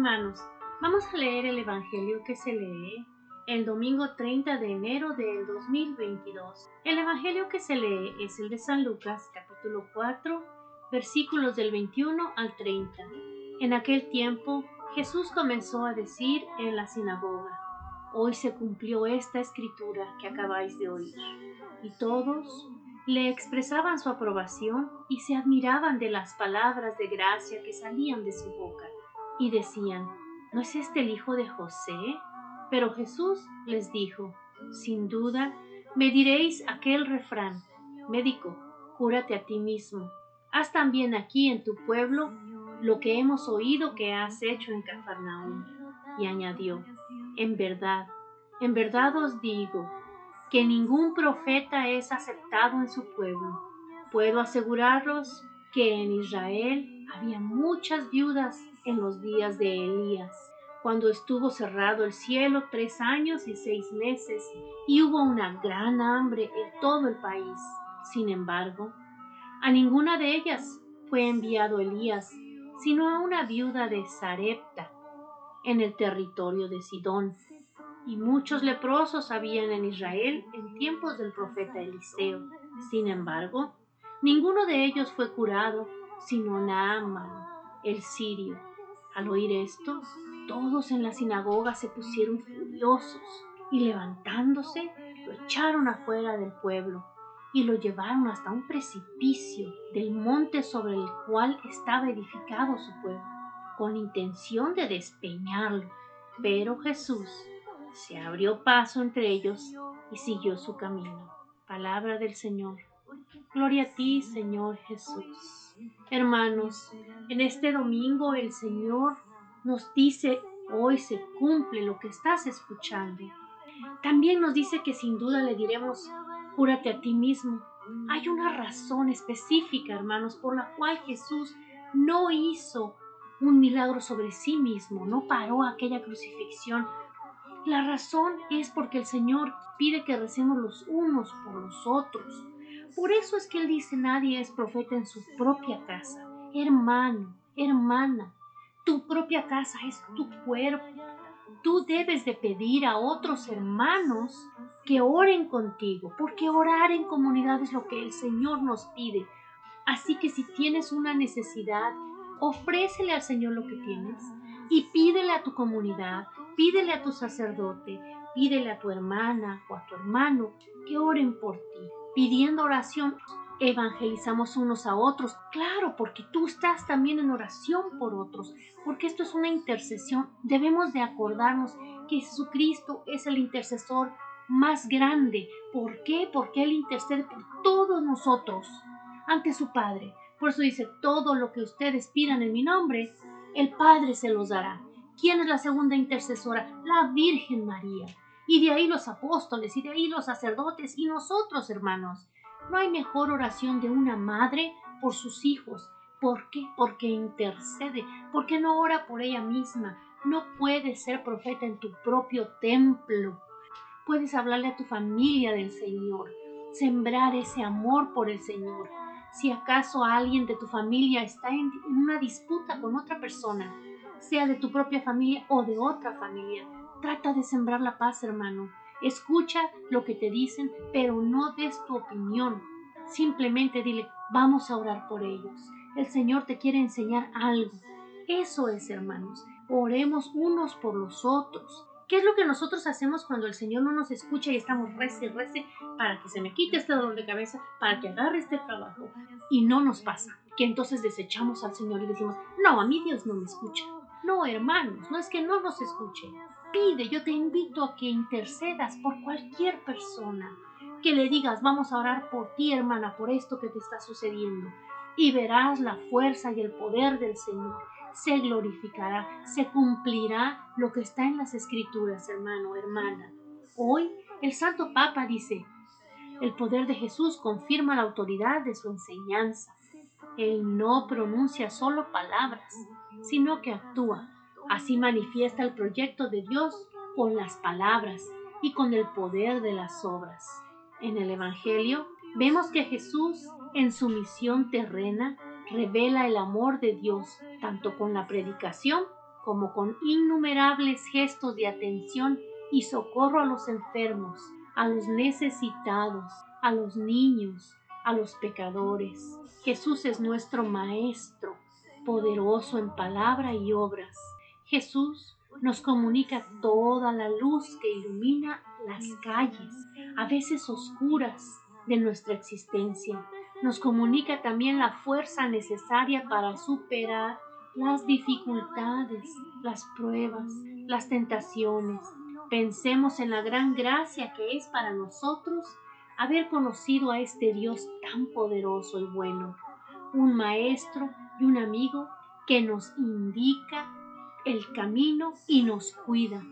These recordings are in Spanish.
hermanos, vamos a leer el Evangelio que se lee el domingo 30 de enero del 2022. El Evangelio que se lee es el de San Lucas, capítulo 4, versículos del 21 al 30. En aquel tiempo Jesús comenzó a decir en la sinagoga, Hoy se cumplió esta escritura que acabáis de oír. Y todos le expresaban su aprobación y se admiraban de las palabras de gracia que salían de su boca. Y decían, ¿no es este el hijo de José? Pero Jesús les dijo, sin duda, me diréis aquel refrán, médico, cúrate a ti mismo. Haz también aquí en tu pueblo lo que hemos oído que has hecho en Cafarnaúm. Y añadió, en verdad, en verdad os digo, que ningún profeta es aceptado en su pueblo. Puedo aseguraros que en Israel había muchas viudas en los días de Elías cuando estuvo cerrado el cielo tres años y seis meses y hubo una gran hambre en todo el país. Sin embargo, a ninguna de ellas fue enviado Elías, sino a una viuda de Sarepta, en el territorio de Sidón. Y muchos leprosos habían en Israel en tiempos del profeta Eliseo. Sin embargo, ninguno de ellos fue curado, sino Naaman, el sirio. Al oír esto, todos en la sinagoga se pusieron furiosos y levantándose lo echaron afuera del pueblo y lo llevaron hasta un precipicio del monte sobre el cual estaba edificado su pueblo, con intención de despeñarlo. Pero Jesús se abrió paso entre ellos y siguió su camino. Palabra del Señor. Gloria a ti, Señor Jesús. Hermanos, en este domingo el Señor nos dice, hoy se cumple lo que estás escuchando. También nos dice que sin duda le diremos, cúrate a ti mismo. Hay una razón específica, hermanos, por la cual Jesús no hizo un milagro sobre sí mismo, no paró aquella crucifixión. La razón es porque el Señor pide que recemos los unos por los otros. Por eso es que Él dice, nadie es profeta en su propia casa. Hermano, hermana, tu propia casa es tu cuerpo. Tú debes de pedir a otros hermanos que oren contigo, porque orar en comunidad es lo que el Señor nos pide. Así que si tienes una necesidad, ofrécele al Señor lo que tienes y pídele a tu comunidad, pídele a tu sacerdote, pídele a tu hermana o a tu hermano que oren por ti. Pidiendo oración, evangelizamos unos a otros. Claro, porque tú estás también en oración por otros, porque esto es una intercesión. Debemos de acordarnos que Jesucristo es el intercesor más grande. ¿Por qué? Porque Él intercede por todos nosotros ante su Padre. Por eso dice, todo lo que ustedes pidan en mi nombre, el Padre se los dará. ¿Quién es la segunda intercesora? La Virgen María. Y de ahí los apóstoles, y de ahí los sacerdotes, y nosotros, hermanos. No hay mejor oración de una madre por sus hijos. ¿Por qué? Porque intercede, porque no ora por ella misma. No puedes ser profeta en tu propio templo. Puedes hablarle a tu familia del Señor, sembrar ese amor por el Señor. Si acaso alguien de tu familia está en, una disputa con otra persona, sea de tu propia familia o de otra familia, trata de sembrar la paz, hermano. Escucha lo que te dicen, pero no des tu opinión. Simplemente dile, vamos a orar por ellos. El Señor te quiere enseñar algo. Eso es, hermanos. Oremos unos por los otros. ¿Qué es lo que nosotros hacemos cuando el Señor no nos escucha y estamos rece, rece para que se me quite este dolor de cabeza, para que agarre este trabajo? Y no nos pasa. Que entonces desechamos al Señor y decimos, no, a mí Dios no me escucha. No, hermanos, no es que no nos escuche pide, yo te invito a que intercedas por cualquier persona, que le digas, vamos a orar por ti, hermana, por esto que te está sucediendo, y verás la fuerza y el poder del Señor. Se glorificará, se cumplirá lo que está en las escrituras, hermano, hermana. Hoy el Santo Papa dice, el poder de Jesús confirma la autoridad de su enseñanza. Él no pronuncia solo palabras, sino que actúa Así manifiesta el proyecto de Dios con las palabras y con el poder de las obras. En el Evangelio vemos que Jesús, en su misión terrena, revela el amor de Dios tanto con la predicación como con innumerables gestos de atención y socorro a los enfermos, a los necesitados, a los niños, a los pecadores. Jesús es nuestro Maestro, poderoso en palabra y obras. Jesús nos comunica toda la luz que ilumina las calles, a veces oscuras, de nuestra existencia. Nos comunica también la fuerza necesaria para superar las dificultades, las pruebas, las tentaciones. Pensemos en la gran gracia que es para nosotros haber conocido a este Dios tan poderoso y bueno, un maestro y un amigo que nos indica el camino y nos cuida,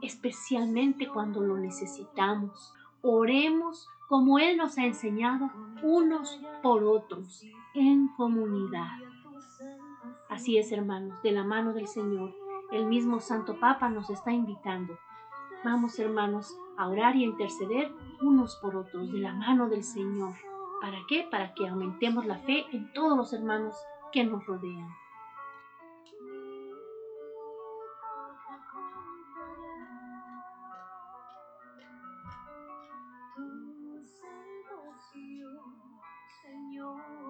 especialmente cuando lo necesitamos. Oremos como Él nos ha enseñado unos por otros, en comunidad. Así es, hermanos, de la mano del Señor, el mismo Santo Papa nos está invitando. Vamos, hermanos, a orar y a interceder unos por otros, de la mano del Señor. ¿Para qué? Para que aumentemos la fe en todos los hermanos que nos rodean. tus Señor.